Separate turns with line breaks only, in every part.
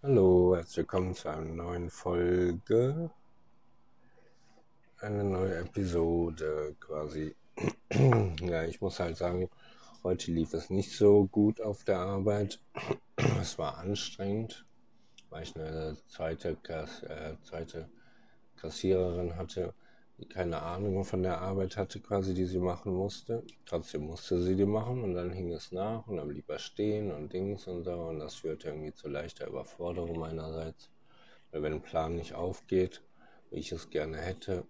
Hallo, herzlich willkommen zu einer neuen Folge. Eine neue Episode quasi. ja, ich muss halt sagen, heute lief es nicht so gut auf der Arbeit. es war anstrengend, weil ich eine zweite, Kass, äh, zweite Kassiererin hatte keine Ahnung von der Arbeit hatte, quasi, die sie machen musste. Trotzdem musste sie die machen und dann hing es nach und dann blieb er stehen und Dings und so und das führte irgendwie zu leichter Überforderung meinerseits. Weil wenn ein Plan nicht aufgeht, wie ich es gerne hätte,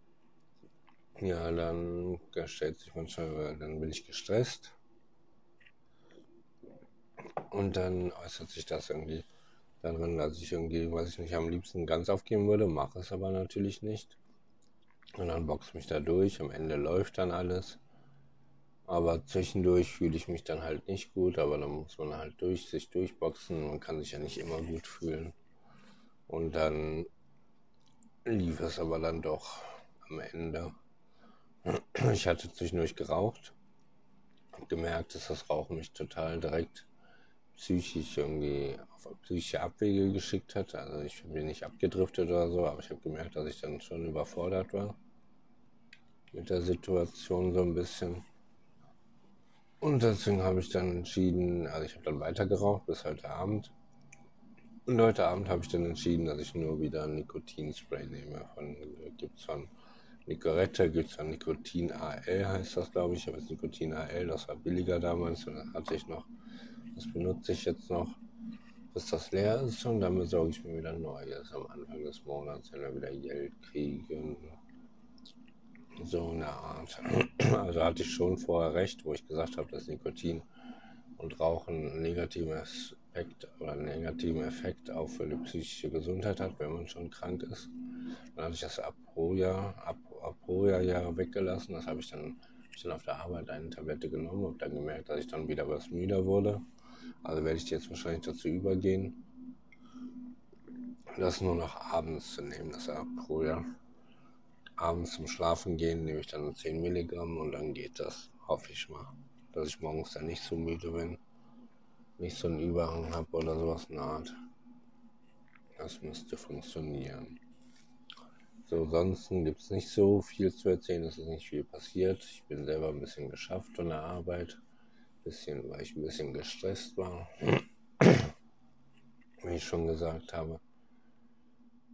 ja, dann stellt sich manchmal, dann bin ich gestresst. Und dann äußert sich das irgendwie darin, dass ich irgendwie, was ich nicht am liebsten ganz aufgeben würde, mache es aber natürlich nicht. Und dann boxe mich da durch. Am Ende läuft dann alles. Aber zwischendurch fühle ich mich dann halt nicht gut, aber dann muss man halt durch sich durchboxen. Man kann sich ja nicht immer gut fühlen. Und dann lief es aber dann doch am Ende. Ich hatte zwischendurch geraucht. Hab gemerkt, dass das Rauchen mich total direkt psychisch irgendwie auf psychische Abwege geschickt hat. Also ich bin nicht abgedriftet oder so, aber ich habe gemerkt, dass ich dann schon überfordert war mit der Situation so ein bisschen. Und deswegen habe ich dann entschieden, also ich habe dann weiter geraucht bis heute Abend. Und heute Abend habe ich dann entschieden, dass ich nur wieder ein Nikotinspray nehme. Von gibt's von Nicorette, gibt es von Nikotin AL, heißt das glaube ich. Aber das Nikotin AL, das war billiger damals und das hatte ich noch. Das benutze ich jetzt noch, bis das leer ist und dann besorge ich mir wieder Neues am Anfang des Monats, wenn wir wieder Geld kriegen. So eine Art. Also hatte ich schon vorher recht, wo ich gesagt habe, dass Nikotin und Rauchen einen negativen Effekt oder einen negativen Effekt auch für die psychische Gesundheit hat, wenn man schon krank ist. Dann hatte ich das Aproja, Aproja ja weggelassen. Das habe ich dann, ich dann auf der Arbeit eine Tablette genommen, habe dann gemerkt, dass ich dann wieder was müder wurde. Also werde ich jetzt wahrscheinlich dazu übergehen, das nur noch abends zu nehmen, das Aproja abends zum Schlafen gehen nehme ich dann 10 Milligramm und dann geht das, hoffe ich mal. Dass ich morgens dann nicht so müde bin, nicht so einen Überhang habe oder sowas in der Art. Das müsste funktionieren. So, ansonsten gibt es nicht so viel zu erzählen, es ist nicht viel passiert. Ich bin selber ein bisschen geschafft von der Arbeit, bisschen, weil ich ein bisschen gestresst war, wie ich schon gesagt habe.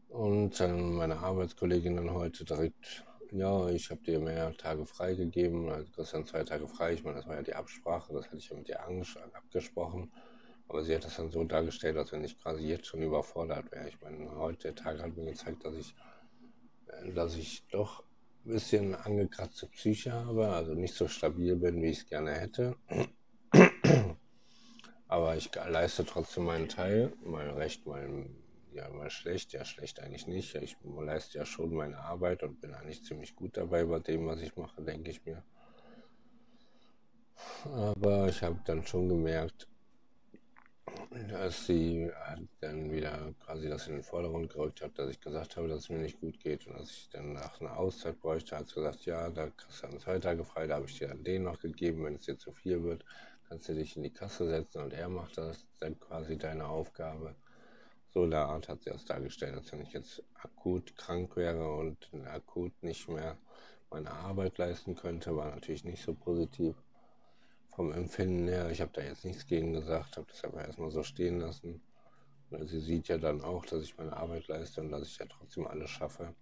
Und dann meine Arbeitskollegin dann heute direkt, ja, ich habe dir mehr Tage freigegeben, also du kriegst dann zwei Tage frei. Ich meine, das war ja die Absprache, das hatte ich ja mit ihr abgesprochen. Aber sie hat das dann so dargestellt, als wenn ich quasi jetzt schon überfordert wäre. Ich meine, heute der Tag hat mir gezeigt, dass ich, äh, dass ich doch ein bisschen angekratzte Psyche habe, also nicht so stabil bin, wie ich es gerne hätte. Ich leiste trotzdem meinen Teil, mal recht, mal ja mal schlecht, ja schlecht eigentlich nicht. Ich leiste ja schon meine Arbeit und bin eigentlich ziemlich gut dabei bei dem, was ich mache, denke ich mir. Aber ich habe dann schon gemerkt, dass sie dann wieder quasi das in den Vordergrund gerückt hat, dass ich gesagt habe, dass es mir nicht gut geht und dass ich dann nach einer Auszeit bräuchte, hat sie gesagt, ja, da kriegst du dann zwei Tage frei, da habe ich dir dann den noch gegeben, wenn es dir zu viel wird, kannst du dich in die Kasse setzen und er macht das dann quasi deine Aufgabe. So der Art hat sie das dargestellt, dass wenn ich jetzt akut krank wäre und akut nicht mehr meine Arbeit leisten könnte, war natürlich nicht so positiv vom Empfinden her. Ich habe da jetzt nichts gegen gesagt, habe das aber erstmal so stehen lassen. Und sie sieht ja dann auch, dass ich meine Arbeit leiste und dass ich ja trotzdem alles schaffe.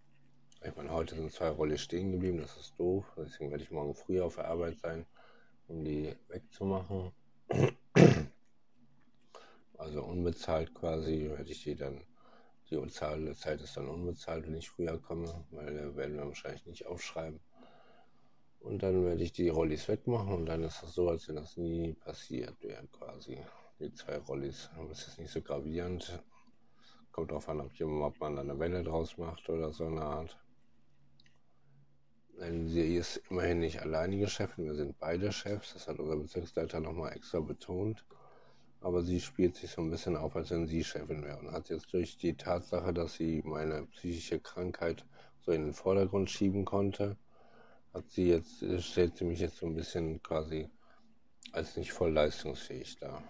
Ich meine, heute sind zwei Rolle stehen geblieben, das ist doof. Deswegen werde ich morgen früh auf der Arbeit sein, um die wegzumachen also unbezahlt quasi, werde ich die dann, die Zeit ist dann unbezahlt, wenn ich früher komme, weil da werden wir wahrscheinlich nicht aufschreiben. Und dann werde ich die Rollis wegmachen und dann ist das so, als wenn das nie passiert wäre quasi. Die zwei Rollis. Aber es ist nicht so gravierend. Kommt darauf an, ob, jemand, ob man eine Welle draus macht oder so eine Art. Denn sie ist immerhin nicht alleinige Chefin, wir sind beide Chefs. Das hat unser Bezirksleiter nochmal extra betont aber sie spielt sich so ein bisschen auf, als wenn sie Chefin wäre und hat jetzt durch die Tatsache, dass sie meine psychische Krankheit so in den Vordergrund schieben konnte, hat sie jetzt, stellt sie mich jetzt so ein bisschen quasi als nicht voll leistungsfähig dar.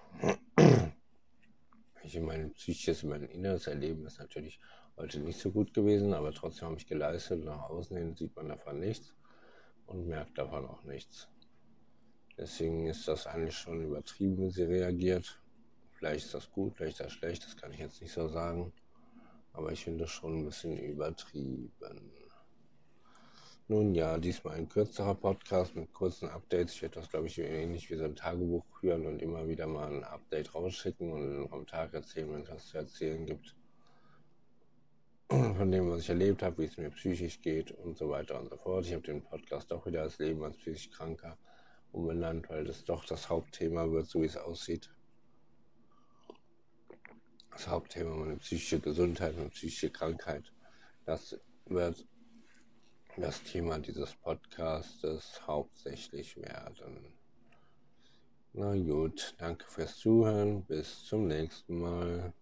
Ich mein psychisches, mein inneres Erleben ist natürlich heute nicht so gut gewesen, aber trotzdem habe ich geleistet. Nach außen hin sieht man davon nichts und merkt davon auch nichts. Deswegen ist das eigentlich schon übertrieben, wie sie reagiert. Vielleicht ist das gut, vielleicht ist das schlecht, das kann ich jetzt nicht so sagen. Aber ich finde das schon ein bisschen übertrieben. Nun ja, diesmal ein kürzerer Podcast mit kurzen Updates. Ich werde das, glaube ich, ähnlich wie so ein Tagebuch führen und immer wieder mal ein Update rausschicken und am Tag erzählen, wenn es was zu erzählen gibt. Von dem, was ich erlebt habe, wie es mir psychisch geht und so weiter und so fort. Ich habe den Podcast auch wieder als Leben als psychisch Kranker umbenannt, weil das doch das Hauptthema wird, so wie es aussieht. Das Hauptthema meine psychische Gesundheit und psychische Krankheit. Das wird das Thema dieses Podcastes hauptsächlich werden. Na gut, danke fürs Zuhören. Bis zum nächsten Mal.